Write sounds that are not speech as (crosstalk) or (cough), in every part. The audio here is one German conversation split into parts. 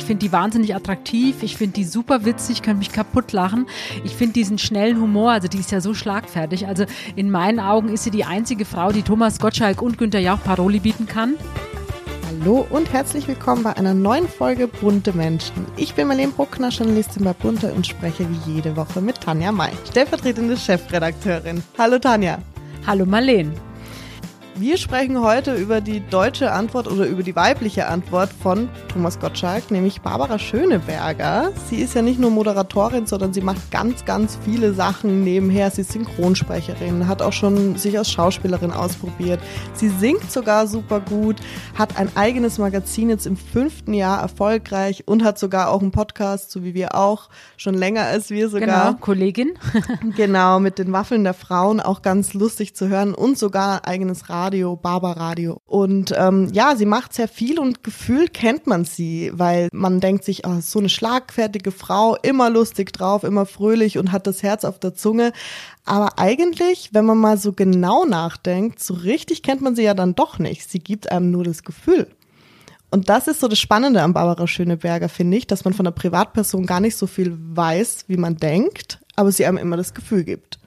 Ich finde die wahnsinnig attraktiv. Ich finde die super witzig, kann mich kaputt lachen. Ich finde diesen schnellen Humor, also die ist ja so schlagfertig. Also in meinen Augen ist sie die einzige Frau, die Thomas Gottschalk und Günter Jauch Paroli bieten kann. Hallo und herzlich willkommen bei einer neuen Folge Bunte Menschen. Ich bin Marlene Bruckner, Journalistin bei Bunte und spreche wie jede Woche mit Tanja May, stellvertretende Chefredakteurin. Hallo Tanja. Hallo Marlene. Wir sprechen heute über die deutsche Antwort oder über die weibliche Antwort von Thomas Gottschalk, nämlich Barbara Schöneberger. Sie ist ja nicht nur Moderatorin, sondern sie macht ganz, ganz viele Sachen nebenher. Sie ist Synchronsprecherin, hat auch schon sich als Schauspielerin ausprobiert. Sie singt sogar super gut, hat ein eigenes Magazin jetzt im fünften Jahr erfolgreich und hat sogar auch einen Podcast, so wie wir auch, schon länger als wir sogar. Genau, Kollegin. (laughs) genau, mit den Waffeln der Frauen, auch ganz lustig zu hören und sogar ein eigenes Radio. Radio, Barbaradio. Und ähm, ja, sie macht sehr viel und gefühlt kennt man sie, weil man denkt sich, oh, so eine schlagfertige Frau, immer lustig drauf, immer fröhlich und hat das Herz auf der Zunge. Aber eigentlich, wenn man mal so genau nachdenkt, so richtig kennt man sie ja dann doch nicht. Sie gibt einem nur das Gefühl. Und das ist so das Spannende an Barbara Schöneberger, finde ich, dass man von der Privatperson gar nicht so viel weiß, wie man denkt, aber sie einem immer das Gefühl gibt.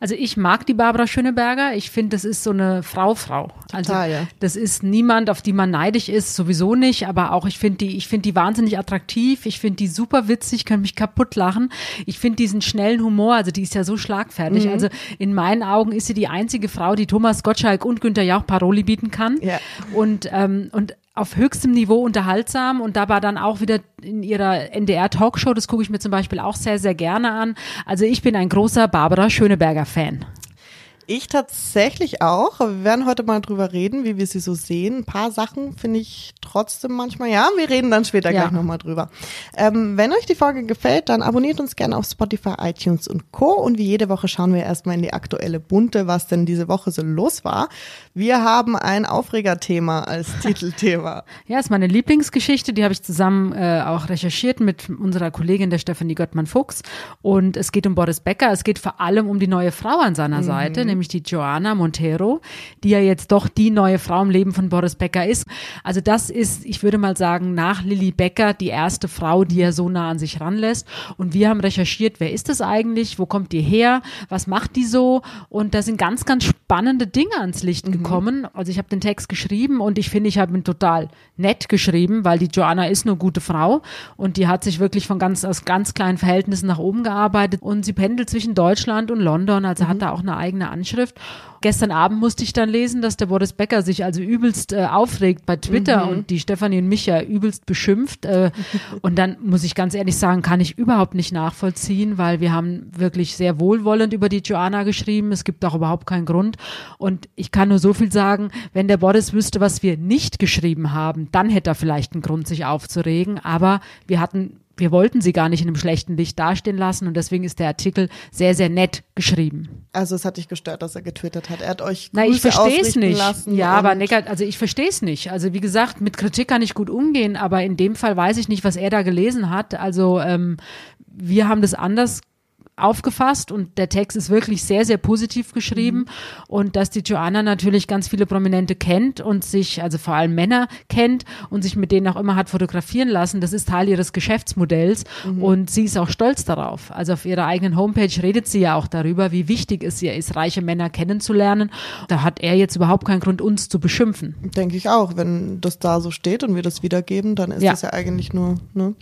Also ich mag die Barbara Schöneberger. Ich finde, das ist so eine Frau-Frau. Also ja. das ist niemand, auf die man neidisch ist, sowieso nicht. Aber auch ich finde die, ich finde die wahnsinnig attraktiv. Ich finde die super witzig, kann mich kaputt lachen. Ich finde diesen schnellen Humor, also die ist ja so schlagfertig. Mhm. Also in meinen Augen ist sie die einzige Frau, die Thomas Gottschalk und Günther Jauch Paroli bieten kann. Ja. Und ähm, und auf höchstem Niveau unterhaltsam und dabei dann auch wieder in ihrer NDR-Talkshow, das gucke ich mir zum Beispiel auch sehr, sehr gerne an. Also ich bin ein großer Barbara Schöneberger-Fan. Ich tatsächlich auch. Wir werden heute mal drüber reden, wie wir sie so sehen. Ein paar Sachen finde ich trotzdem manchmal. Ja, wir reden dann später Ja. gleich nochmal drüber. Ähm, wenn euch die Folge gefällt, dann abonniert uns gerne auf Spotify, iTunes und Co. Und wie jede Woche schauen wir erstmal in die aktuelle Bunte, was denn diese Woche so los war. Wir haben ein Aufregerthema als (laughs) Titelthema. Ja, ist meine Lieblingsgeschichte, die habe ich zusammen äh, auch recherchiert mit unserer Kollegin der Stefanie Göttmann-Fuchs. Und es geht um Boris Becker. Es geht vor allem um die neue Frau an seiner Seite, nämlich die Joana Montero, die ja jetzt doch die neue Frau im Leben von Boris Becker ist. Also das ist, ich würde mal sagen, nach Lilly Becker die erste Frau, die er so nah an sich ranlässt. Und wir haben recherchiert, wer ist das eigentlich? Wo kommt die her? Was macht die so? Und da sind ganz, ganz spannende Dinge ans Licht gekommen. Also ich habe den Text geschrieben und ich finde, ich habe ihn total nett geschrieben, weil die Joanna ist eine gute Frau und die hat sich wirklich von ganz aus ganz kleinen Verhältnissen nach oben gearbeitet und sie pendelt zwischen Deutschland und London, also hat da auch eine eigene Anschrift. Gestern Abend musste ich dann lesen, dass der Boris Becker sich also übelst äh, aufregt bei Twitter und die Stefanie und mich ja übelst beschimpft. Äh, (laughs) und dann muss ich ganz ehrlich sagen, kann ich überhaupt nicht nachvollziehen, weil wir haben wirklich sehr wohlwollend über die Joanna geschrieben. Es gibt auch überhaupt keinen Grund. Und ich kann nur so viel sagen, wenn der Boris wüsste, was wir nicht geschrieben haben, dann hätte er vielleicht einen Grund, sich aufzuregen. Aber wir hatten wir wollten sie gar nicht in einem schlechten Licht dastehen lassen und deswegen ist der Artikel sehr, sehr nett geschrieben. Also es hat dich gestört, dass er getwittert hat. Er hat euch Na, ich Grüße verstehe es ausrichten nicht. Lassen ja, aber negat, also ich verstehe es nicht. Also wie gesagt, mit Kritik kann ich gut umgehen, aber in dem Fall weiß ich nicht, was er da gelesen hat. Also ähm, wir haben das anders aufgefasst und der Text ist wirklich sehr, sehr positiv geschrieben und dass die Joanna natürlich ganz viele Prominente kennt und sich, also vor allem Männer kennt und sich mit denen auch immer hat fotografieren lassen, das ist Teil ihres Geschäftsmodells und sie ist auch stolz darauf. Also auf ihrer eigenen Homepage redet sie ja auch darüber, wie wichtig es ihr ist, reiche Männer kennenzulernen. Da hat er jetzt überhaupt keinen Grund, uns zu beschimpfen. Denke ich auch. Wenn das da so steht und wir das wiedergeben, dann ist Ja. das ja eigentlich nur ne,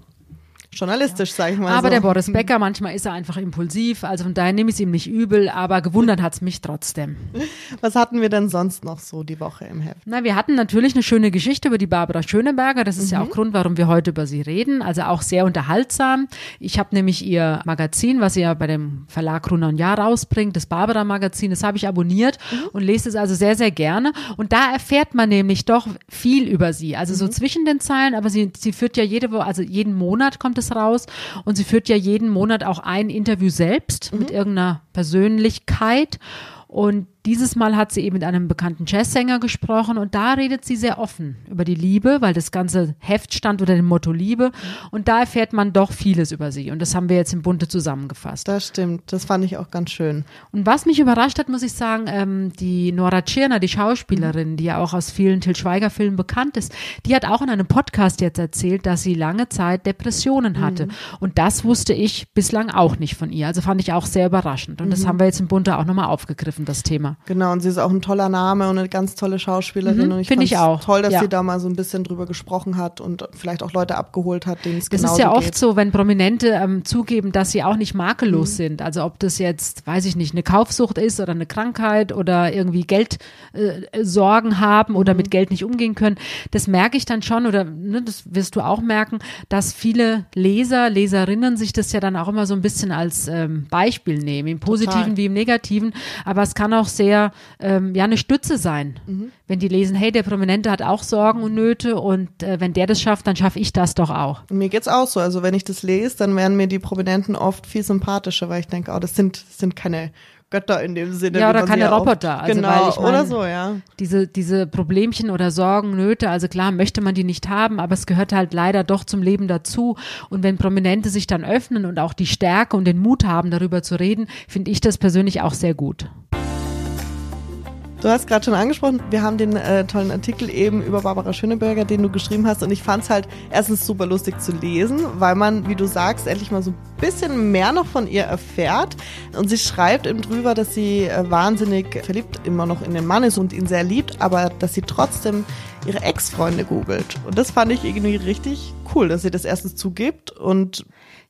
journalistisch, sag ich mal. Aber so. der Boris Becker, manchmal ist er einfach impulsiv, also von daher nehme ich es ihm nicht übel, aber gewundert hat es mich trotzdem. (laughs) Was hatten wir denn sonst noch so die Woche im Heft? Na, wir hatten natürlich eine schöne Geschichte über die Barbara Schöneberger. Das ist ja auch Grund, warum wir heute über sie reden. Also auch sehr unterhaltsam. Ich habe nämlich ihr Magazin, was sie ja bei dem Verlag Gruner und Jahr rausbringt, das Barbara Magazin, das habe ich abonniert und lese es also sehr, sehr gerne. Und da erfährt man nämlich doch viel über sie. Also so zwischen den Zeilen, aber sie, sie führt ja jede Woche, also jeden Monat kommt es raus und sie führt ja jeden Monat auch ein Interview selbst mit irgendeiner Persönlichkeit. Und Dieses Mal hat sie eben mit einem bekannten Jazzsänger gesprochen und da redet sie sehr offen über die Liebe, weil das ganze Heft stand unter dem Motto Liebe und da erfährt man doch vieles über sie und das haben wir jetzt im Bunte zusammengefasst. Das stimmt, das fand ich auch ganz schön. Und was mich überrascht hat, muss ich sagen, ähm, die Nora Tschirner, die Schauspielerin, die ja auch aus vielen Til Schweiger Filmen bekannt ist, die hat auch in einem Podcast jetzt erzählt, dass sie lange Zeit Depressionen hatte mhm. und das wusste ich bislang auch nicht von ihr. Also fand ich auch sehr überraschend und mhm. das haben wir jetzt im Bunte auch nochmal aufgegriffen, das Thema. Genau, und sie ist auch ein toller Name und eine ganz tolle Schauspielerin. Mhm, und ich finde ich auch. Toll, dass ja. sie da mal so ein bisschen drüber gesprochen hat und vielleicht auch Leute abgeholt hat, denen es Das genauso ist ja oft geht. so, wenn Prominente ähm, zugeben, dass sie auch nicht makellos sind. Also ob das jetzt, weiß ich nicht, eine Kaufsucht ist oder eine Krankheit oder irgendwie Geldsorgen äh, Sorgen haben oder mit Geld nicht umgehen können. Das merke ich dann schon oder ne, das wirst du auch merken, dass viele Leser, Leserinnen sich das ja dann auch immer so ein bisschen als ähm, Beispiel nehmen, im Positiven Total. wie im Negativen. Aber es kann auch sehr ähm, ja eine Stütze sein, wenn die lesen, hey, der Prominente hat auch Sorgen und Nöte und äh, wenn der das schafft, dann schaffe ich das doch auch. Mir geht's auch so. Also wenn ich das lese, dann werden mir die Prominenten oft viel sympathischer, weil ich denke, oh, das sind, das sind keine Götter in dem Sinne. Ja, oder keine Roboter. Also, genau, ich mein, oder so, ja. Diese, diese Problemchen oder Sorgen, Nöte, also klar möchte man die nicht haben, aber es gehört halt leider doch zum Leben dazu. Und wenn Prominente sich dann öffnen und auch die Stärke und den Mut haben, darüber zu reden, finde ich das persönlich auch sehr gut. Du hast gerade schon angesprochen, wir haben den äh, tollen Artikel eben über Barbara Schöneberger, den du geschrieben hast. Und ich fand es halt erstens super lustig zu lesen, weil man, wie du sagst, endlich mal so ein bisschen mehr noch von ihr erfährt. Und sie schreibt eben drüber, dass sie äh, wahnsinnig verliebt immer noch in den Mann ist und ihn sehr liebt, aber dass sie trotzdem ihre Ex-Freunde googelt. Und das fand ich irgendwie richtig cool, dass sie das erstens zugibt und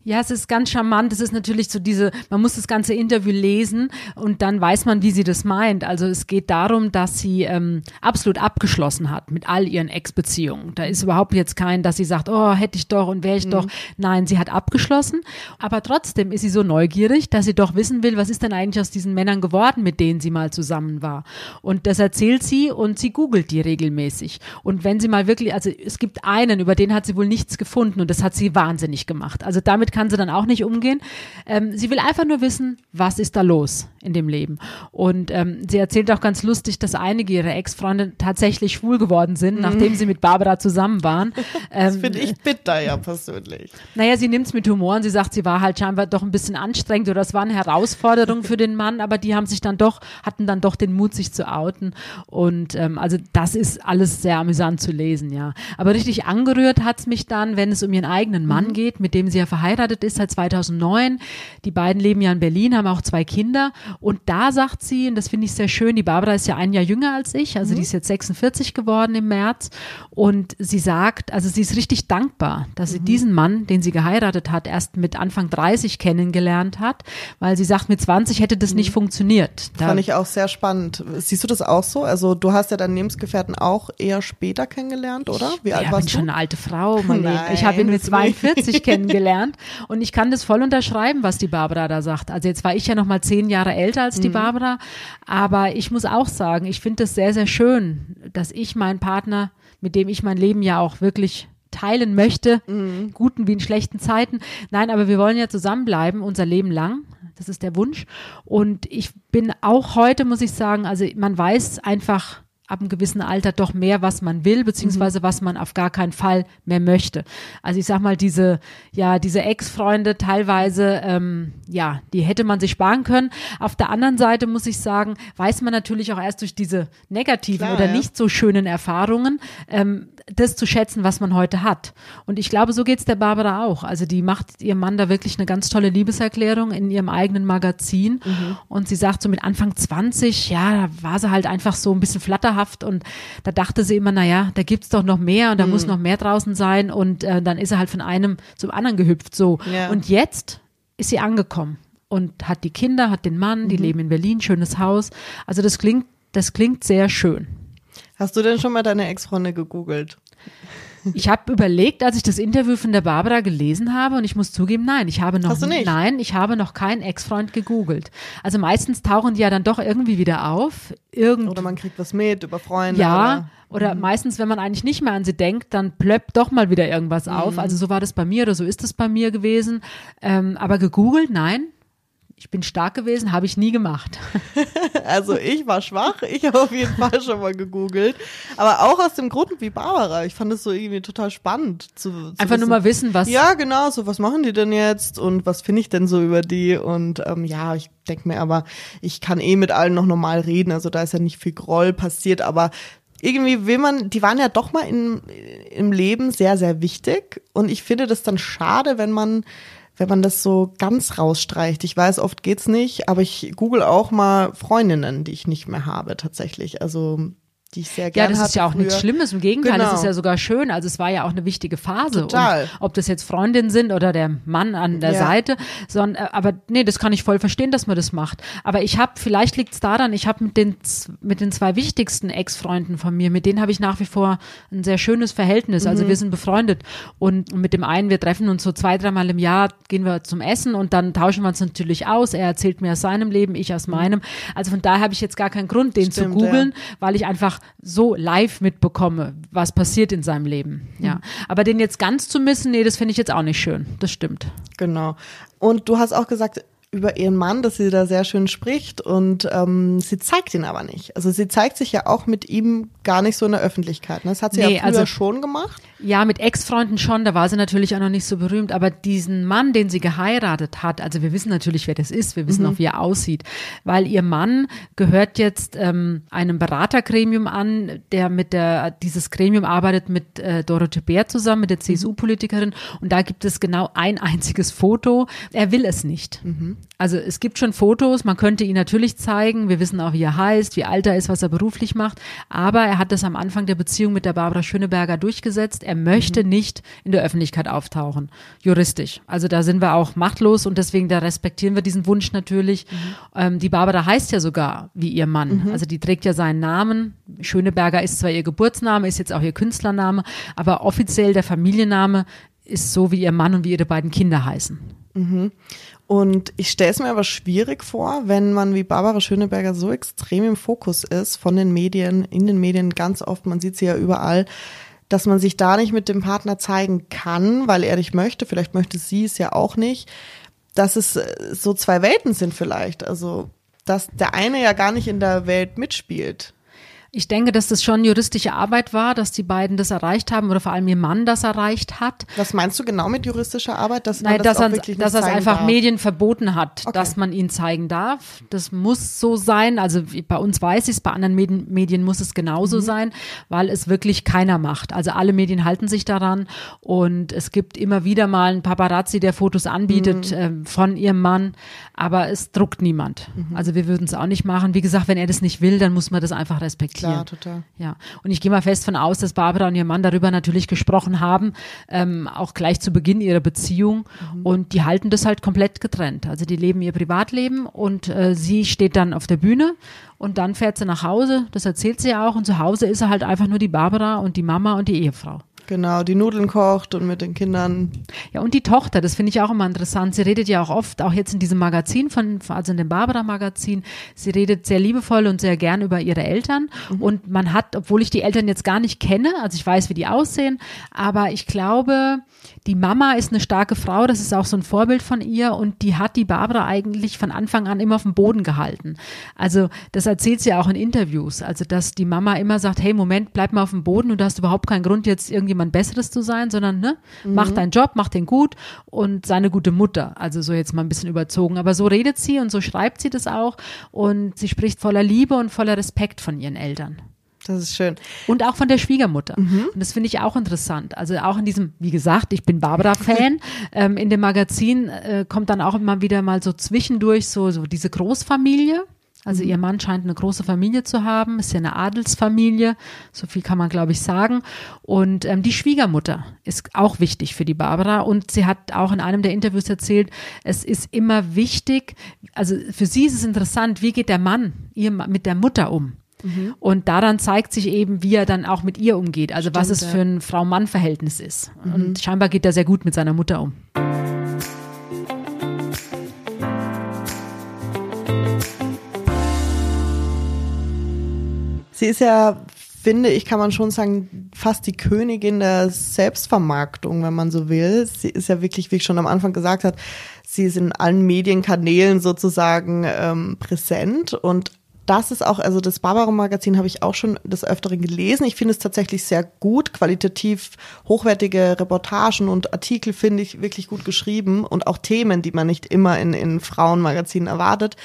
Ja, es ist ganz charmant. Es ist natürlich so diese, man muss das ganze Interview lesen und dann weiß man, wie sie das meint. Also es geht darum, dass sie ähm, absolut abgeschlossen hat mit all ihren Ex-Beziehungen. Da ist überhaupt jetzt kein, dass sie sagt, oh, hätte ich doch und wäre ich doch. Nein, sie hat abgeschlossen. Aber trotzdem ist sie so neugierig, dass sie doch wissen will, was ist denn eigentlich aus diesen Männern geworden, mit denen sie mal zusammen war. Und das erzählt sie und sie googelt die regelmäßig. Und wenn sie mal wirklich, also es gibt einen, über den hat sie wohl nichts gefunden und das hat sie wahnsinnig gemacht. Also damit kann sie dann auch nicht umgehen. Ähm, sie will einfach nur wissen, was ist da los in dem Leben. Und ähm, sie erzählt auch ganz lustig, dass einige ihrer Ex-Freunde tatsächlich schwul geworden sind, nachdem sie mit Barbara zusammen waren. (laughs) das Ähm, finde ich bitter ja persönlich. naja, sie nimmt es mit Humor und sie sagt, sie war halt scheinbar doch ein bisschen anstrengend oder es war eine Herausforderung für den Mann, aber die haben sich dann doch, hatten dann doch den Mut, sich zu outen. Und ähm, also das ist alles sehr amüsant zu lesen, ja. Aber richtig angerührt hat's mich dann, wenn es um ihren eigenen Mann geht, mit dem sie ja verheiratet ist seit 2009. Die beiden leben ja in Berlin, haben auch zwei Kinder. Und da sagt sie, und das finde ich sehr schön, die Barbara ist ja ein Jahr jünger als ich, also die ist jetzt 46 geworden im März. Und sie sagt, also sie ist richtig dankbar, dass sie diesen Mann, den sie geheiratet hat, erst mit Anfang 30 kennengelernt hat, weil sie sagt, mit 20 hätte das nicht funktioniert. Da, Fand ich auch sehr spannend. Siehst du das auch so? Also du hast ja deinen Lebensgefährten auch eher später kennengelernt, oder? Wie alt ja, bin warst schon du? eine alte Frau, Marlene. Nein, ich habe ihn mit das will ich 42 kennengelernt und ich kann das voll unterschreiben, was die Barbara da sagt. Also jetzt war ich ja noch mal zehn Jahre älter als Mhm. die Barbara, aber ich muss auch sagen, ich finde es sehr, sehr schön, dass ich meinen Partner, mit dem ich mein Leben ja auch wirklich teilen möchte, Mhm. guten wie in schlechten Zeiten. Nein, aber wir wollen ja zusammenbleiben, unser Leben lang. Das ist der Wunsch. Und ich bin auch heute, muss ich sagen, also man weiß einfach ab einem gewissen Alter doch mehr, was man will, beziehungsweise was man auf gar keinen Fall mehr möchte. Also ich sag mal, diese, ja, diese Ex-Freunde teilweise, ähm, ja, die hätte man sich sparen können. Auf der anderen Seite muss ich sagen, weiß man natürlich auch erst durch diese negativen Klar, oder ja. nicht so schönen Erfahrungen, ähm, das zu schätzen, was man heute hat. Und ich glaube, so geht's der Barbara auch. Also die macht ihrem Mann da wirklich eine ganz tolle Liebeserklärung in ihrem eigenen Magazin. Und sie sagt so mit Anfang 20, ja, da war sie halt einfach so ein bisschen flatterhaft und da dachte sie immer, naja, da gibt's doch noch mehr und da muss noch mehr draußen sein. Und äh, dann ist er halt von einem zum anderen gehüpft so. Ja. Und jetzt ist sie angekommen und hat die Kinder, hat den Mann, die leben in Berlin, schönes Haus. Also das klingt, das klingt sehr schön. Hast du denn schon mal deine Ex-Freunde gegoogelt? Ich habe überlegt, als ich das Interview von der Barbara gelesen habe, und ich muss zugeben, nein, ich habe noch Hast du nicht? nein, ich habe noch keinen Ex-Freund gegoogelt. Also meistens tauchen die ja dann doch irgendwie wieder auf. Irgend Oder man kriegt was mit über Freunde? ja, Oder? oder meistens, wenn man eigentlich nicht mehr an sie denkt, dann plöppt doch mal wieder irgendwas auf. Also so war das bei mir oder so ist es bei mir gewesen. Ähm, aber gegoogelt, nein. Ich bin stark gewesen, habe ich nie gemacht. (laughs) Also ich war schwach, ich habe auf jeden Fall schon mal gegoogelt. Aber auch aus dem Grund wie Barbara. Ich fand es so irgendwie total spannend zu, zu Einfach wissen. nur mal wissen, was. Ja, genau, so was machen die denn jetzt und was finde ich denn so über die? Und ähm, ja, ich denke mir aber, ich kann eh mit allen noch normal reden, also da ist ja nicht viel Groll passiert, aber irgendwie will man, die waren ja doch mal in, im Leben sehr, sehr wichtig. Und ich finde das dann schade, wenn man, wenn man das so ganz rausstreicht. Ich weiß, oft geht's nicht, aber ich google auch mal Freundinnen, die ich nicht mehr habe, tatsächlich. Also die ich sehr Ja, gerne das hatte ist ja auch nichts. Schlimmes. Im Gegenteil, Genau. das ist ja sogar schön. Also es war ja auch eine wichtige Phase. Total. Und ob das jetzt Freundinnen sind oder der Mann an der Ja. Seite, sondern, äh, aber nee, das kann ich voll verstehen, dass man das macht. Aber ich habe, vielleicht liegt es daran, ich habe mit den mit den zwei wichtigsten Ex-Freunden von mir, mit denen habe ich nach wie vor ein sehr schönes Verhältnis. Also Mhm. wir sind befreundet und mit dem einen, wir treffen uns so zwei, dreimal im Jahr, gehen wir zum Essen und dann tauschen wir uns natürlich aus. Er erzählt mir aus seinem Leben, ich aus meinem. Also von daher habe ich jetzt gar keinen Grund, den zu Stimmt, googeln, weil ich einfach so live mitbekomme, was passiert in seinem Leben. Ja. Aber den jetzt ganz zu missen, nee, das finde ich jetzt auch nicht schön. Das stimmt. Genau. Und du hast auch gesagt über ihren Mann, dass sie da sehr schön spricht und ähm, sie zeigt ihn aber nicht. Also sie zeigt sich ja auch mit ihm gar nicht so in der Öffentlichkeit. Ne? Das hat sie Nee, ja früher also- schon gemacht. Ja, mit Ex-Freunden schon, da war sie natürlich auch noch nicht so berühmt, aber diesen Mann, den sie geheiratet hat, also wir wissen natürlich, wer das ist, wir wissen auch, wie er aussieht, weil ihr Mann gehört jetzt ähm, einem Beratergremium an, der mit der, dieses Gremium arbeitet mit äh, Dorothee Bär zusammen, mit der CSU-Politikerin und da gibt es genau ein einziges Foto. Er will es nicht. Also es gibt schon Fotos, man könnte ihn natürlich zeigen, wir wissen auch, wie er heißt, wie alt er ist, was er beruflich macht, aber er hat das am Anfang der Beziehung mit der Barbara Schöneberger durchgesetzt. Er möchte nicht in der Öffentlichkeit auftauchen, juristisch. Also da sind wir auch machtlos und deswegen da respektieren wir diesen Wunsch natürlich. Ähm, die Barbara heißt ja sogar wie ihr Mann, also die trägt ja seinen Namen. Schöneberger ist zwar ihr Geburtsname, ist jetzt auch ihr Künstlername, aber offiziell der Familienname ist so, wie ihr Mann und wie ihre beiden Kinder heißen. Und ich stelle es mir aber schwierig vor, wenn man wie Barbara Schöneberger so extrem im Fokus ist von den Medien, in den Medien ganz oft, man sieht sie ja überall, dass man sich da nicht mit dem Partner zeigen kann, weil er nicht möchte, vielleicht möchte sie es ja auch nicht, dass es äh, so zwei Welten sind vielleicht. Also, dass der eine ja gar nicht in der Welt mitspielt. Ich denke, dass das schon juristische Arbeit war, dass die beiden das erreicht haben oder vor allem ihr Mann das erreicht hat. Was meinst du genau mit juristischer Arbeit? Dass man Nein, das dass, auch er, wirklich dass nicht er einfach darf? Medien verboten hat, Okay. dass man ihn zeigen darf. Das muss so sein. Also bei uns weiß ich es, bei anderen Medien, Medien muss es genauso Mhm. sein, weil es wirklich keiner macht. Also alle Medien halten sich daran und es gibt immer wieder mal einen Paparazzi, der Fotos anbietet Mhm. ähm, von ihrem Mann, aber es druckt niemand. Mhm. Also wir würden es auch nicht machen. Wie gesagt, wenn er das nicht will, dann muss man das einfach respektieren. Klar, total. Ja, und ich gehe mal fest von aus, dass Barbara und ihr Mann darüber natürlich gesprochen haben, ähm, auch gleich zu Beginn ihrer Beziehung. Und die halten das halt komplett getrennt. Also die leben ihr Privatleben und äh, sie steht dann auf der Bühne und dann fährt sie nach Hause. Das erzählt sie ja auch. Und zu Hause ist er halt einfach nur die Barbara und die Mama und die Ehefrau. Genau, die Nudeln kocht und mit den Kindern. Ja, und die Tochter, das finde ich auch immer interessant. Sie redet ja auch oft, auch jetzt in diesem Magazin von, also in dem Barbara-Magazin, sie redet sehr liebevoll und sehr gern über ihre Eltern. Und man hat, obwohl ich die Eltern jetzt gar nicht kenne, also ich weiß, wie die aussehen, aber ich glaube, die Mama ist eine starke Frau, das ist auch so ein Vorbild von ihr und die hat die Barbara eigentlich von Anfang an immer auf dem Boden gehalten. Also das erzählt sie auch in Interviews, also dass die Mama immer sagt, hey Moment, bleib mal auf dem Boden und du hast überhaupt keinen Grund jetzt irgendjemand Besseres zu sein, sondern ne, mach deinen Job, mach den gut und sei eine gute Mutter. Also so jetzt mal ein bisschen überzogen, aber so redet sie und so schreibt sie das auch und sie spricht voller Liebe und voller Respekt von ihren Eltern. Das ist schön. Und auch von der Schwiegermutter. Und das finde ich auch interessant. Also auch in diesem, wie gesagt, ich bin Barbara-Fan. (laughs) ähm, in dem Magazin äh, kommt dann auch immer wieder mal so zwischendurch so, so diese Großfamilie. Also ihr Mann scheint eine große Familie zu haben, ist ja eine Adelsfamilie, so viel kann man glaube ich sagen. Und ähm, die Schwiegermutter ist auch wichtig für die Barbara und sie hat auch in einem der Interviews erzählt, es ist immer wichtig, also für sie ist es interessant, wie geht der Mann ihr, mit der Mutter um? Und daran zeigt sich eben, wie er dann auch mit ihr umgeht, also was es Stimmt, für ein Frau-Mann-Verhältnis ist. Und scheinbar geht er sehr gut mit seiner Mutter um. Sie ist ja finde ich, kann man schon sagen, fast die Königin der Selbstvermarktung, wenn man so will. Sie ist ja wirklich, wie ich schon am Anfang gesagt habe, sie ist in allen Medienkanälen sozusagen ähm, präsent und das ist auch, also das Barbara-Magazin habe ich auch schon des Öfteren gelesen. Ich finde es tatsächlich sehr gut, qualitativ hochwertige Reportagen und Artikel finde ich wirklich gut geschrieben und auch Themen, die man nicht immer in, in Frauenmagazinen erwartet.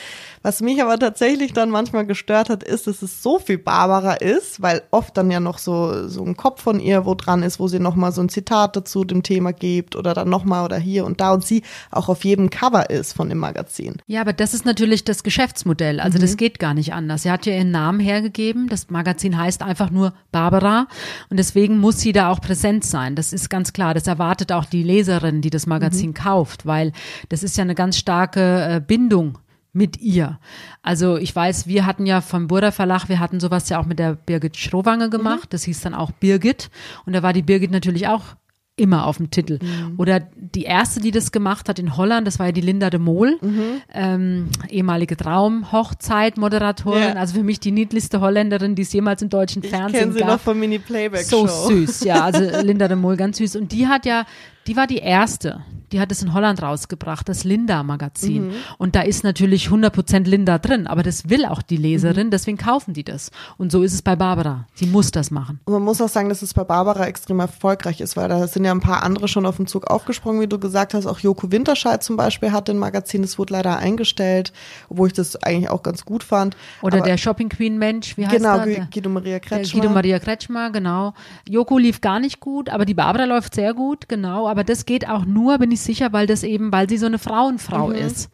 Was mich aber tatsächlich dann manchmal gestört hat, ist, dass es so viel Barbara ist, weil oft dann ja noch so, so ein Kopf von ihr wo dran ist, wo sie nochmal so ein Zitat dazu dem Thema gibt oder dann nochmal oder hier und da und sie auch auf jedem Cover ist von dem Magazin. Ja, aber das ist natürlich das Geschäftsmodell. Also mhm. das geht gar nicht anders. Sie hat ja ihren Namen hergegeben. Das Magazin heißt einfach nur Barbara und deswegen muss sie da auch präsent sein. Das ist ganz klar. Das erwartet auch die Leserin, die das Magazin mhm. kauft, weil das ist ja eine ganz starke äh, Bindung mit ihr. Also ich weiß, wir hatten ja vom Burda Verlag, wir hatten sowas ja auch mit der Birgit Schrowange gemacht. Mhm. Das hieß dann auch Birgit. Und da war die Birgit natürlich auch immer auf dem Titel. Mhm. Oder die erste, die das gemacht hat in Holland, das war ja die Linda de Mol, mhm. ähm, ehemalige Traumhochzeit-Moderatorin, ja. also für mich die niedlichste Holländerin, die es jemals im deutschen ich Fernsehen gab. Ich kenne sie noch vom Mini-Playback-Show. So süß, ja, also (laughs) Linda de Mol, ganz süß. Und die hat ja, die war die erste, die hat es in Holland rausgebracht, das Linda-Magazin. Mhm. Und da ist natürlich 100% Linda drin, aber das will auch die Leserin, mhm. deswegen kaufen die das. Und so ist es bei Barbara. Sie muss das machen. Und man muss auch sagen, dass es bei Barbara extrem erfolgreich ist, weil da sind ja ein paar andere schon auf den Zug aufgesprungen, wie du gesagt hast. Auch Joko Winterscheid zum Beispiel hat ein Magazin, das wurde leider eingestellt, obwohl ich das eigentlich auch ganz gut fand. Oder aber der Shopping Queen Mensch, wie heißt genau, der? Guido Maria Kretschmer. Guido Maria Kretschmer, genau. Joko lief gar nicht gut, aber die Barbara läuft sehr gut, genau. Aber das geht auch nur, bin ich sicher, weil das eben weil sie so eine Frauenfrau mhm. ist.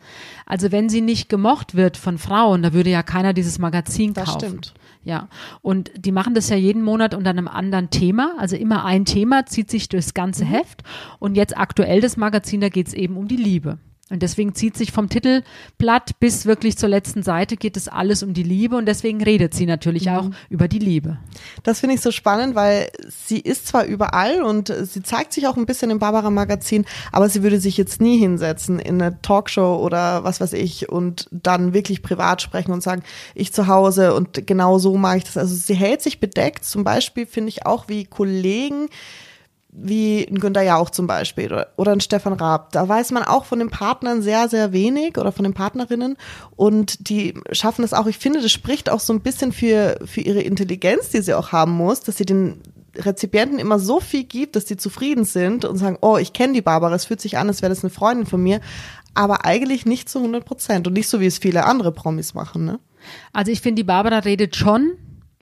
Also wenn sie nicht gemocht wird von Frauen, da würde ja keiner dieses Magazin kaufen. Das stimmt. Ja. Und die machen das ja jeden Monat unter einem anderen Thema. Also immer ein Thema zieht sich durchs ganze mhm. Heft. Und jetzt aktuell das Magazin, da geht es eben um die Liebe. Und deswegen zieht sich vom Titelblatt bis wirklich zur letzten Seite geht es alles um die Liebe und deswegen redet sie natürlich mhm. auch über die Liebe. Das finde ich so spannend, weil sie ist zwar überall und sie zeigt sich auch ein bisschen im Barbara Magazin, aber sie würde sich jetzt nie hinsetzen in eine Talkshow oder was weiß ich und dann wirklich privat sprechen und sagen, ich zu Hause und genau so mache ich das. Also sie hält sich bedeckt. Zum Beispiel finde ich auch wie Kollegen, wie ein Günther Jauch zum Beispiel oder, oder ein Stefan Raab. Da weiß man auch von den Partnern sehr, sehr wenig oder von den Partnerinnen und die schaffen es auch. Ich finde, das spricht auch so ein bisschen für, für ihre Intelligenz, die sie auch haben muss, dass sie den Rezipienten immer so viel gibt, dass die zufrieden sind und sagen, oh, ich kenne die Barbara, es fühlt sich an, als wäre das eine Freundin von mir, aber eigentlich nicht zu 100 Prozent und nicht so, wie es viele andere Promis machen. Ne? Also ich finde, die Barbara redet schon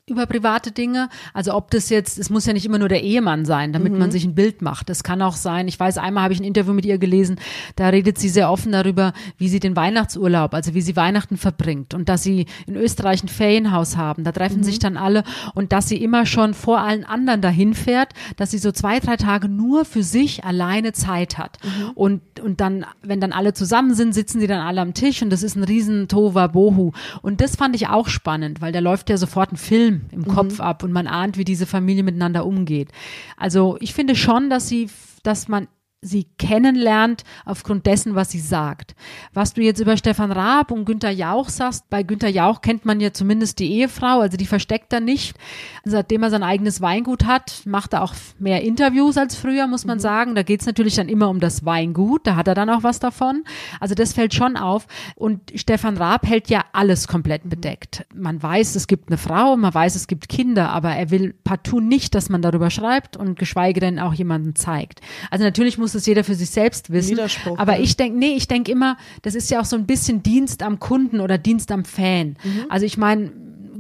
über private Dinge. Also ob das jetzt, es muss ja nicht immer nur der Ehemann sein, damit mhm. man sich ein Bild macht. Das kann auch sein, ich weiß, einmal habe ich ein Interview mit ihr gelesen, da redet sie sehr offen darüber, wie sie den Weihnachtsurlaub, also wie sie Weihnachten verbringt und dass sie in Österreich ein Ferienhaus haben. Da treffen mhm. sich dann alle und dass sie immer schon vor allen anderen dahin fährt, dass sie so zwei, drei Tage nur für sich alleine Zeit hat. Mhm. Und, und dann, wenn dann alle zusammen sind, sitzen sie dann alle am Tisch und das ist ein riesen Tova Bohu. Und das fand ich auch spannend, weil da läuft ja sofort ein Film im mhm. Kopf ab und man ahnt, wie diese Familie miteinander umgeht. Also ich finde schon, dass sie, dass man sie kennenlernt aufgrund dessen, was sie sagt. Was du jetzt über Stefan Raab und Günter Jauch sagst, bei Günter Jauch kennt man ja zumindest die Ehefrau, also die versteckt er nicht. Seitdem er sein eigenes Weingut hat, macht er auch mehr Interviews als früher, muss man mhm. sagen. Da geht es natürlich dann immer um das Weingut, da hat er dann auch was davon. Also das fällt schon auf. Und Stefan Raab hält ja alles komplett bedeckt. Man weiß, es gibt eine Frau, man weiß, es gibt Kinder, aber er will partout nicht, dass man darüber schreibt und geschweige denn auch jemanden zeigt. Also natürlich muss muss es jeder für sich selbst wissen. Aber ich denke, nee, ich denke immer, das ist ja auch so ein bisschen Dienst am Kunden oder Dienst am Fan. Mhm. Also ich meine,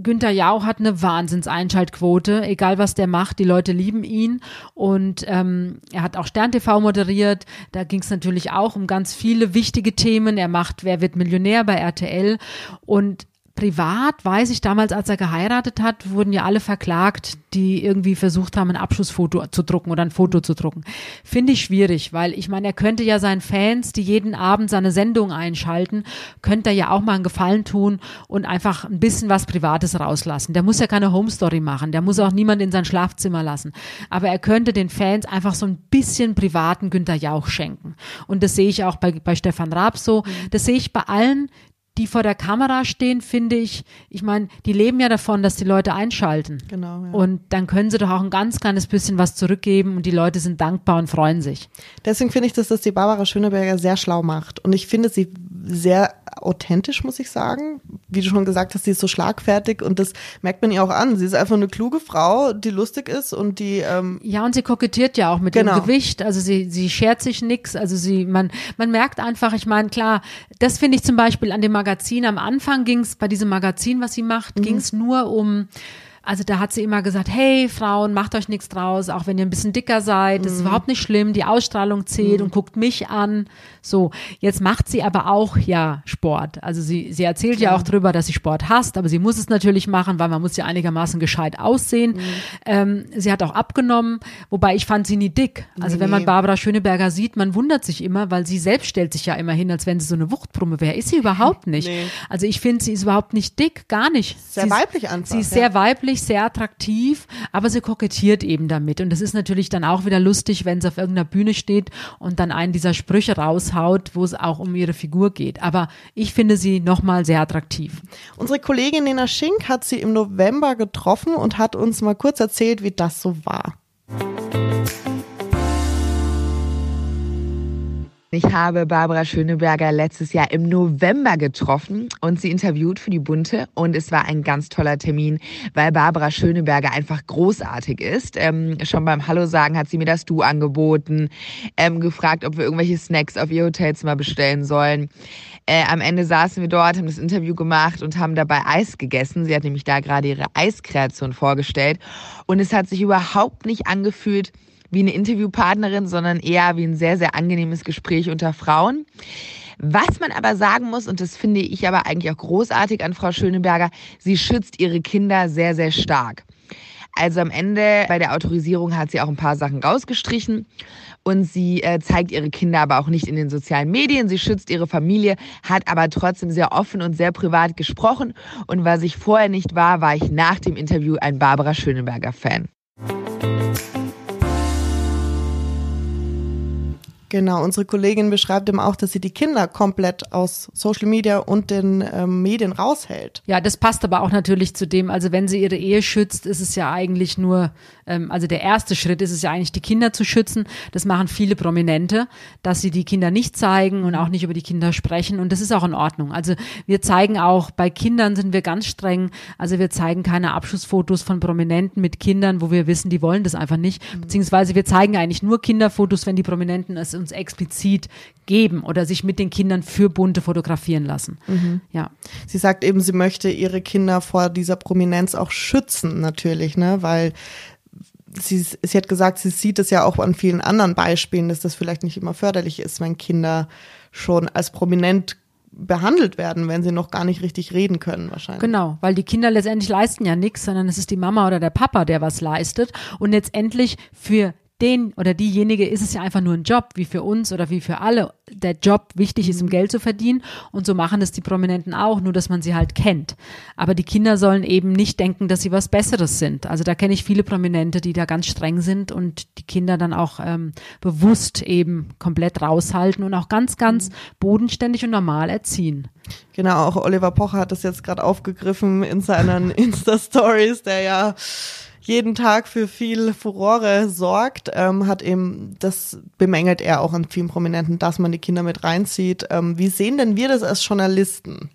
Günther Jauch hat eine Wahnsinns-Einschaltquote, egal was der macht, die Leute lieben ihn und ähm, er hat auch Stern TV moderiert, da ging es natürlich auch um ganz viele wichtige Themen, er macht Wer wird Millionär bei RTL und privat weiß ich damals, als er geheiratet hat, wurden ja alle verklagt, die irgendwie versucht haben, ein Abschlussfoto zu drucken oder ein Foto zu drucken. Finde ich schwierig, weil ich meine, er könnte ja seinen Fans, die jeden Abend seine Sendung einschalten, könnte er ja auch mal einen Gefallen tun und einfach ein bisschen was Privates rauslassen. Der muss ja keine Home Story machen, der muss auch niemand in sein Schlafzimmer lassen. Aber er könnte den Fans einfach so ein bisschen privaten Günter Jauch schenken. Und das sehe ich auch bei, bei Stefan Raab so. Das sehe ich bei allen, die vor der Kamera stehen, finde ich, ich meine, die leben ja davon, dass die Leute einschalten. Genau. Ja. Und dann können sie doch auch ein ganz kleines bisschen was zurückgeben und die Leute sind dankbar und freuen sich. Deswegen finde ich, dass das die Barbara Schöneberger sehr schlau macht. Und ich finde sie sehr authentisch, muss ich sagen. Wie du schon gesagt hast, sie ist so schlagfertig und das merkt man ihr auch an. Sie ist einfach eine kluge Frau, die lustig ist und die ähm ja und sie kokettiert ja auch mit genau. dem Gewicht. Also sie sie schert sich nix. Also sie man man merkt einfach. Ich meine klar, das finde ich zum Beispiel an dem Magazin. Am Anfang ging es bei diesem Magazin, was sie macht, mhm. ging es nur um also da hat sie immer gesagt, hey Frauen, macht euch nichts draus, auch wenn ihr ein bisschen dicker seid, das ist mhm. überhaupt nicht schlimm, die Ausstrahlung zählt mhm. und guckt mich an. So, jetzt macht sie aber auch ja Sport. Also sie, sie erzählt ja. ja auch drüber, dass sie Sport hasst, aber sie muss es natürlich machen, weil man muss ja einigermaßen gescheit aussehen. Mhm. Ähm, sie hat auch abgenommen, wobei ich fand sie nie dick. Also nee. wenn man Barbara Schöneberger sieht, man wundert sich immer, weil sie selbst stellt sich ja immer hin, als wenn sie so eine Wuchtbrumme wäre. Ist sie überhaupt (laughs) nicht. Nee. Also ich finde, sie ist überhaupt nicht dick, gar nicht. Sehr sie weiblich ist, einfach. Sie ist ja. sehr weiblich, sehr attraktiv, aber sie kokettiert eben damit. Und das ist natürlich dann auch wieder lustig, wenn sie auf irgendeiner Bühne steht und dann einen dieser Sprüche raushaut, wo es auch um ihre Figur geht. Aber ich finde sie nochmal sehr attraktiv. Unsere Kollegin Nena Schink hat sie im November getroffen und hat uns mal kurz erzählt, wie das so war. Ich habe Barbara Schöneberger letztes Jahr im November getroffen und sie interviewt für die Bunte und es war ein ganz toller Termin, weil Barbara Schöneberger einfach großartig ist. Ähm, schon beim Hallo sagen hat sie mir das Du angeboten, ähm, gefragt, ob wir irgendwelche Snacks auf ihr Hotelzimmer bestellen sollen. Äh, am Ende saßen wir dort, haben das Interview gemacht und haben dabei Eis gegessen. Sie hat nämlich da gerade ihre Eiskreation vorgestellt und es hat sich überhaupt nicht angefühlt, wie eine Interviewpartnerin, sondern eher wie ein sehr, sehr angenehmes Gespräch unter Frauen. Was man aber sagen muss, und das finde ich aber eigentlich auch großartig an Frau Schöneberger, sie schützt ihre Kinder sehr, sehr stark. Also am Ende bei der Autorisierung hat sie auch ein paar Sachen rausgestrichen und sie äh, zeigt ihre Kinder aber auch nicht in den sozialen Medien. Sie schützt ihre Familie, hat aber trotzdem sehr offen und sehr privat gesprochen. Und was ich vorher nicht war, war ich nach dem Interview ein Barbara Schöneberger Fan. Genau, unsere Kollegin beschreibt eben auch, dass sie die Kinder komplett aus Social Media und den ähm, Medien raushält. Ja, das passt aber auch natürlich zu dem, also wenn sie ihre Ehe schützt, ist es ja eigentlich nur, ähm, also der erste Schritt ist es ja eigentlich, die Kinder zu schützen. Das machen viele Prominente, dass sie die Kinder nicht zeigen und auch nicht über die Kinder sprechen und das ist auch in Ordnung. Also wir zeigen auch, bei Kindern sind wir ganz streng, also wir zeigen keine Abschussfotos von Prominenten mit Kindern, wo wir wissen, die wollen das einfach nicht, mhm. beziehungsweise wir zeigen eigentlich nur Kinderfotos, wenn die Prominenten es uns explizit geben oder sich mit den Kindern für Bunte fotografieren lassen. Mhm. Ja. Sie sagt eben, sie möchte ihre Kinder vor dieser Prominenz auch schützen, natürlich, ne, weil sie, sie hat gesagt, sie sieht es ja auch an vielen anderen Beispielen, dass das vielleicht nicht immer förderlich ist, wenn Kinder schon als prominent behandelt werden, wenn sie noch gar nicht richtig reden können wahrscheinlich. Genau, weil die Kinder letztendlich leisten ja nichts, sondern es ist die Mama oder der Papa, der was leistet und letztendlich für den oder diejenige ist es ja einfach nur ein Job, wie für uns oder wie für alle. Der Job wichtig ist, um Geld zu verdienen. Und so machen es die Prominenten auch, nur dass man sie halt kennt. Aber die Kinder sollen eben nicht denken, dass sie was Besseres sind. Also da kenne ich viele Prominente, die da ganz streng sind und die Kinder dann auch ähm, bewusst eben komplett raushalten und auch ganz, ganz bodenständig und normal erziehen. Genau, auch Oliver Pocher hat das jetzt gerade aufgegriffen in seinen (laughs) Insta-Stories, der ja jeden Tag für viel Furore sorgt, ähm, hat eben, das bemängelt er auch an vielen Prominenten, dass man die Kinder mit reinzieht. Ähm, wie sehen denn wir das als Journalisten?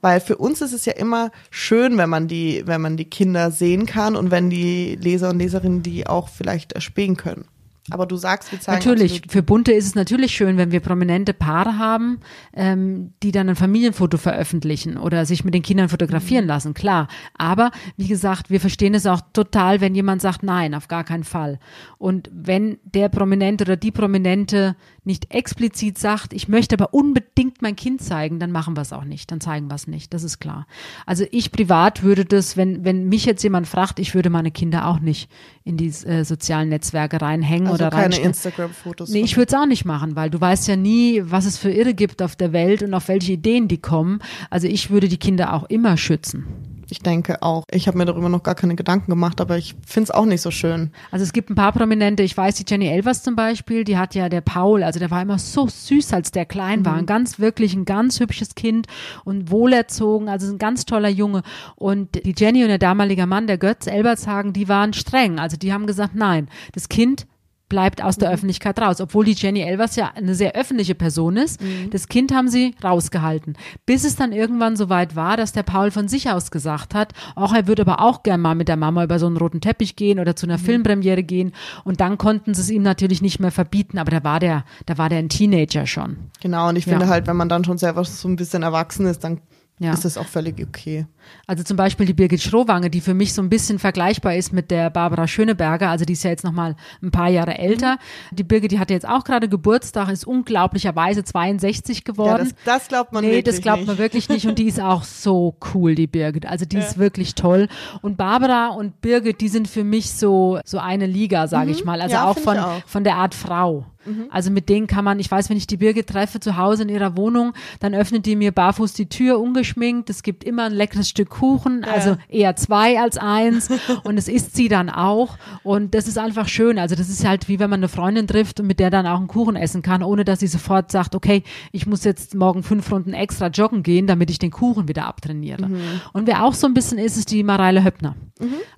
Weil für uns ist es ja immer schön, wenn man die, wenn man die Kinder sehen kann und wenn die Leser und Leserinnen die auch vielleicht erspähen können. Aber du sagst, wir zeigen Natürlich, für Bunte ist es natürlich schön, wenn wir prominente Paare haben, ähm, die dann ein Familienfoto veröffentlichen oder sich mit den Kindern fotografieren mhm. lassen, klar. Aber wie gesagt, wir verstehen es auch total, wenn jemand sagt, nein, auf gar keinen Fall. Und wenn der Prominente oder die Prominente nicht explizit sagt, ich möchte aber unbedingt mein Kind zeigen, dann machen wir es auch nicht, dann zeigen wir es nicht, das ist klar. Also ich privat würde das, wenn, wenn mich jetzt jemand fragt, ich würde meine Kinder auch nicht in die äh, sozialen Netzwerke reinhängen also oder keine Instagram-Fotos. Nee, ich würde es auch nicht machen, weil du weißt ja nie, was es für Irre gibt auf der Welt und auf welche Ideen die kommen. Also ich würde die Kinder auch immer schützen. ich denke auch. Ich habe mir darüber noch gar keine Gedanken gemacht, aber ich finde es auch nicht so schön. Also es gibt ein paar Prominente, ich weiß, die Jenny Elvers zum Beispiel, die hat ja der Paul, also der war immer so süß, als der klein war. Ein ganz wirklich ein ganz hübsches Kind und wohlerzogen, also ein ganz toller Junge. Und die Jenny und der damalige Mann, der Götz Elbertshagen, die waren streng. Also die haben gesagt, nein, das Kind bleibt aus der Öffentlichkeit raus. Obwohl die Jenny Elvers ja eine sehr öffentliche Person ist. Das Kind haben sie rausgehalten. Bis es dann irgendwann so weit war, dass der Paul von sich aus gesagt hat, auch er würde aber auch gern mal mit der Mama über so einen roten Teppich gehen oder zu einer Filmpremiere gehen. Und dann konnten sie es ihm natürlich nicht mehr verbieten. Aber da war der, da war der ein Teenager schon. Genau, und ich finde Ja. halt, wenn man dann schon selber so ein bisschen erwachsen ist, dann Ja. ist das auch völlig okay. Also zum Beispiel die Birgit Schrowange, die für mich so ein bisschen vergleichbar ist mit der Barbara Schöneberger. Also die ist ja jetzt noch mal ein paar Jahre älter. Die Birgit, die hatte jetzt auch gerade Geburtstag, ist unglaublicherweise 62 Ja, geworden. das, das glaubt man nee, wirklich das glaubt nicht. man wirklich nicht. Und die ist auch so cool, die Birgit. Also die ist wirklich toll. Und Barbara und Birgit, die sind für mich so, so eine Liga, sage ich mal. Also Mhm. Ja, auch von, auch. Mhm. von der Art Frau. Also mit denen kann man, ich weiß, wenn ich die Birgit treffe zu Hause in ihrer Wohnung, dann öffnet die mir barfuß die Tür, ungeschminkt. Es gibt immer ein leckeres Stück Kuchen, also eher zwei als eins. (laughs) und es isst sie dann auch. Und das ist einfach schön. Also das ist halt wie wenn man eine Freundin trifft und mit der dann auch einen Kuchen essen kann, ohne dass sie sofort sagt, okay, ich muss jetzt morgen fünf Runden extra joggen gehen, damit ich den Kuchen wieder abtrainiere. Und wer auch so ein bisschen ist, ist die Mareile Höppner.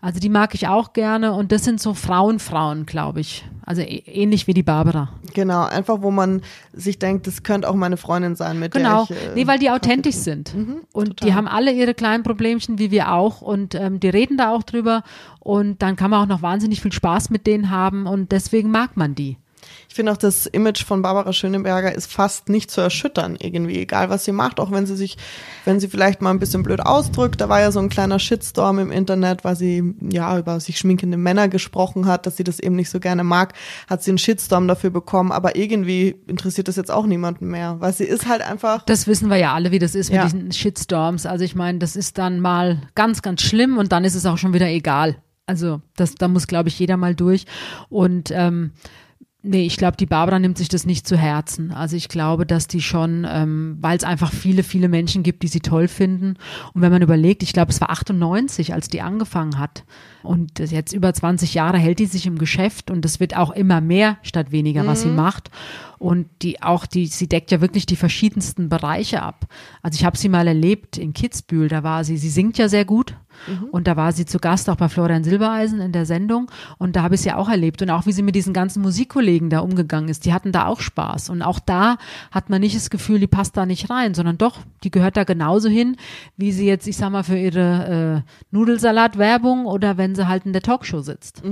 Also die mag ich auch gerne und das sind so Frauenfrauen, glaube ich. Also ähnlich wie die Barbara. Genau, einfach wo man sich denkt, das könnte auch meine Freundin sein, mit Genau. der ich. Äh, nee, weil die authentisch sind. und total. die haben alle ihre kleinen Problemchen, wie wir auch. Und ähm, die reden da auch drüber. Und dann kann man auch noch wahnsinnig viel Spaß mit denen haben. Und deswegen mag man die. Ich finde auch, das Image von Barbara Schöneberger ist fast nicht zu erschüttern, irgendwie, egal was sie macht, auch wenn sie sich, wenn sie vielleicht mal ein bisschen blöd ausdrückt. Da war ja so ein kleiner Shitstorm im Internet, weil sie ja über sich schminkende Männer gesprochen hat, dass sie das eben nicht so gerne mag, hat sie einen Shitstorm dafür bekommen, aber irgendwie interessiert das jetzt auch niemanden mehr, weil sie ist halt einfach. Das wissen wir ja alle, wie das ist Ja. mit diesen Shitstorms. Also ich meine, das ist dann mal ganz, ganz schlimm und dann ist es auch schon wieder egal. Also das, da muss, glaube ich, jeder mal durch. Und ähm, Nee, ich glaube, die Barbara nimmt sich das nicht zu Herzen. Also ich glaube, dass die schon, ähm, weil es einfach viele, viele Menschen gibt, die sie toll finden. Und wenn man überlegt, ich glaube, es war 98, als die angefangen hat. Und jetzt über 20 Jahre hält die sich im Geschäft und es wird auch immer mehr statt weniger, was sie macht. Und die auch die, sie deckt ja wirklich die verschiedensten Bereiche ab. Also ich habe sie mal erlebt in Kitzbühel, da war sie, sie singt ja sehr gut. Und da war sie zu Gast auch bei Florian Silbereisen in der Sendung. Und da habe ich sie auch erlebt. Und auch wie sie mit diesen ganzen Musikkollegen da umgegangen ist. Die hatten da auch Spaß. Und auch da hat man nicht das Gefühl, die passt da nicht rein, sondern doch, die gehört da genauso hin, wie sie jetzt, ich sag mal, für ihre äh, Nudelsalat-Werbung oder wenn sie halt in der Talkshow sitzt.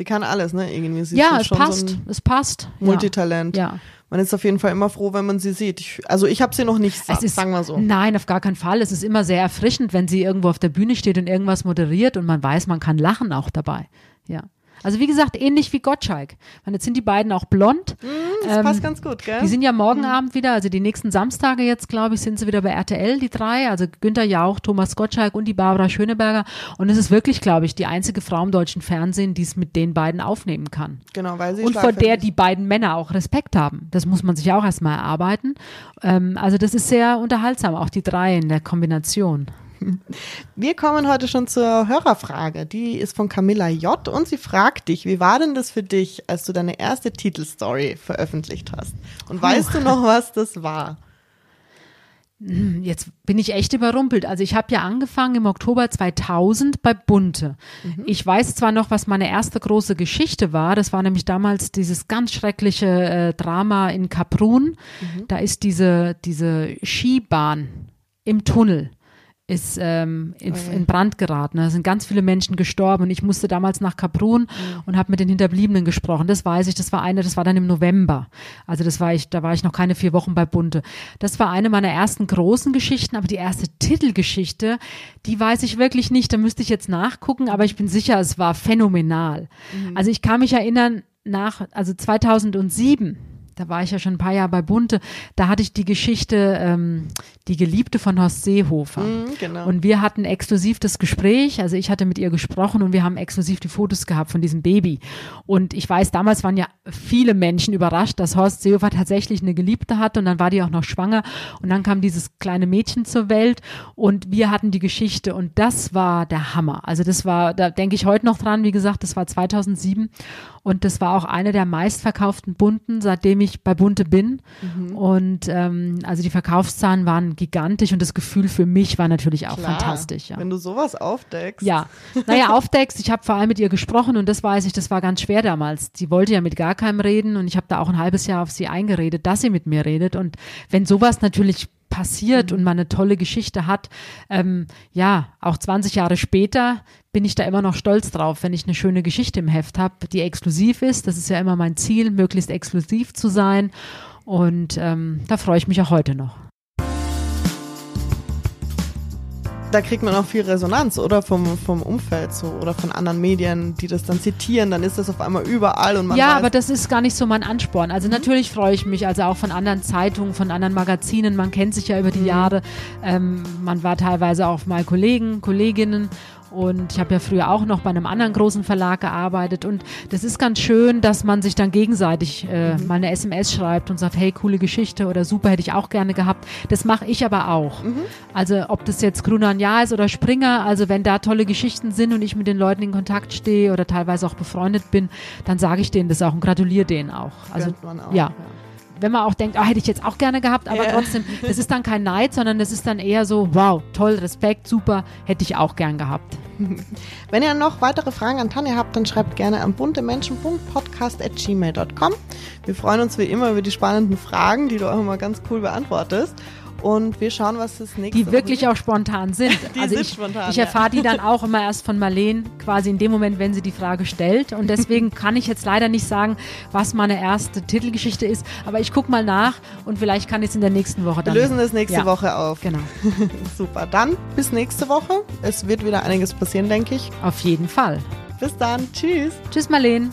Sie kann alles, ne? Irgendwie. Sie ja, ist es schon passt. So ein es passt. Multitalent. Ja. Man ist auf jeden Fall immer froh, wenn man sie sieht. Ich, also ich habe sie noch nicht, sa Es ist, sagen wir so. Nein, auf gar keinen Fall. Es ist immer sehr erfrischend, wenn sie irgendwo auf der Bühne steht und irgendwas moderiert und man weiß, man kann lachen auch dabei. Ja. Also wie gesagt, ähnlich wie Gottschalk. Meine, jetzt sind die beiden auch blond. Das Ähm, passt ganz gut, gell? Die sind ja morgen Abend wieder, also die nächsten Samstage jetzt, glaube ich, sind sie wieder bei RTL, die drei. Also Günther Jauch, Thomas Gottschalk und die Barbara Schöneberger. Und es ist wirklich, glaube ich, die einzige Frau im deutschen Fernsehen, die es mit den beiden aufnehmen kann. genau, weil sie Und vor der die beiden Männer auch Respekt haben. Das muss man sich auch erstmal erarbeiten. Ähm, also das ist sehr unterhaltsam, auch die drei in der Kombination. Wir kommen heute schon zur Hörerfrage. Die ist von Camilla J. und sie fragt dich, wie war denn das für dich, als du deine erste Titelstory veröffentlicht hast? Und weißt du noch, was das war? Jetzt bin ich echt überrumpelt. Also ich habe ja angefangen im Oktober 2000 bei Bunte. Ich weiß zwar noch, was meine erste große Geschichte war. Das war nämlich damals dieses ganz schreckliche äh, Drama in Kaprun. Da ist diese, diese Skibahn im Tunnel ist ähm, in, in Brand geraten. Da sind ganz viele Menschen gestorben und ich musste damals nach Kaprun und habe mit den Hinterbliebenen gesprochen. Das weiß ich. Das war eine, das war dann im November. Also das war ich, da war ich noch keine vier Wochen bei Bunte. Das war eine meiner ersten großen Geschichten, aber die erste Titelgeschichte, die weiß ich wirklich nicht. Da müsste ich jetzt nachgucken, aber ich bin sicher, es war phänomenal. Also ich kann mich erinnern, nach, also 2007 da war ich ja schon ein paar Jahre bei Bunte, da hatte ich die Geschichte, ähm, die Geliebte von Horst Seehofer. Mhm, genau. Und wir hatten exklusiv das Gespräch, also ich hatte mit ihr gesprochen und wir haben exklusiv die Fotos gehabt von diesem Baby. Und ich weiß, damals waren ja viele Menschen überrascht, dass Horst Seehofer tatsächlich eine Geliebte hatte und dann war die auch noch schwanger und dann kam dieses kleine Mädchen zur Welt und wir hatten die Geschichte und das war der Hammer. Also das war, da denke ich heute noch dran, wie gesagt, das war 2007 und das war auch eine der meistverkauften Bunten, seitdem ich bei Bunte bin. Mhm. Und ähm, also die Verkaufszahlen waren gigantisch und das Gefühl für mich war natürlich auch Klar, fantastisch. Ja. Wenn du sowas aufdeckst. Ja, naja, aufdeckst, ich habe vor allem mit ihr gesprochen und das weiß ich, das war ganz schwer damals. Sie wollte ja mit gar keinem reden und ich habe da auch ein halbes Jahr auf sie eingeredet, dass sie mit mir redet. Und wenn sowas natürlich passiert und man eine tolle Geschichte hat, ähm, ja, auch 20 Jahre später bin ich da immer noch stolz drauf, wenn ich eine schöne Geschichte im Heft habe, die exklusiv ist. Das ist ja immer mein Ziel, möglichst exklusiv zu sein. Und ähm, da freue ich mich auch heute noch. Da kriegt man auch viel Resonanz, oder? Vom, vom Umfeld so oder von anderen Medien, die das dann zitieren, dann ist das auf einmal überall und man Ja, weiß, aber das ist gar nicht so mein Ansporn. Also natürlich freue ich mich, also auch von anderen Zeitungen, von anderen Magazinen. Man kennt sich ja über die Jahre. Ähm, man war teilweise auch mal Kollegen, Kolleginnen. Und ich habe ja früher auch noch bei einem anderen großen Verlag gearbeitet. Und das ist ganz schön, dass man sich dann gegenseitig äh, mal eine SMS schreibt und sagt, hey, coole Geschichte oder super, hätte ich auch gerne gehabt. Das mache ich aber auch. Also ob das jetzt Grunan Jahr ist oder Springer, also wenn da tolle Geschichten sind und ich mit den Leuten in Kontakt stehe oder teilweise auch befreundet bin, dann sage ich denen das auch und gratuliere denen auch. Also auch, ja. Wenn man auch denkt, ah, hätte ich jetzt auch gerne gehabt, aber Ja. trotzdem, das ist dann kein Neid, sondern das ist dann eher so, wow, toll, Respekt, super, hätte ich auch gern gehabt. (laughs) Wenn ihr noch weitere Fragen an Tanja habt, dann schreibt gerne an buntemenschen.podcast.gmail.com. Wir freuen uns wie immer über die spannenden Fragen, die du auch immer ganz cool beantwortest. Und wir schauen, was das nächste Die wirklich auch spontan sind. (laughs) Die also sind ich, spontan, ich ja. erfahre die dann auch immer erst von Marleen, quasi in dem Moment, wenn sie die Frage stellt. Und deswegen (laughs) kann ich jetzt leider nicht sagen, was meine erste Titelgeschichte ist. Aber ich gucke mal nach und vielleicht kann ich es in der nächsten Woche Wir dann. lösen das nächste Ja. Woche auf. Genau, (laughs) Super. Dann bis nächste Woche. Es wird wieder einiges passieren, denke ich. auf jeden Fall. Bis dann. Tschüss. Tschüss, Marleen.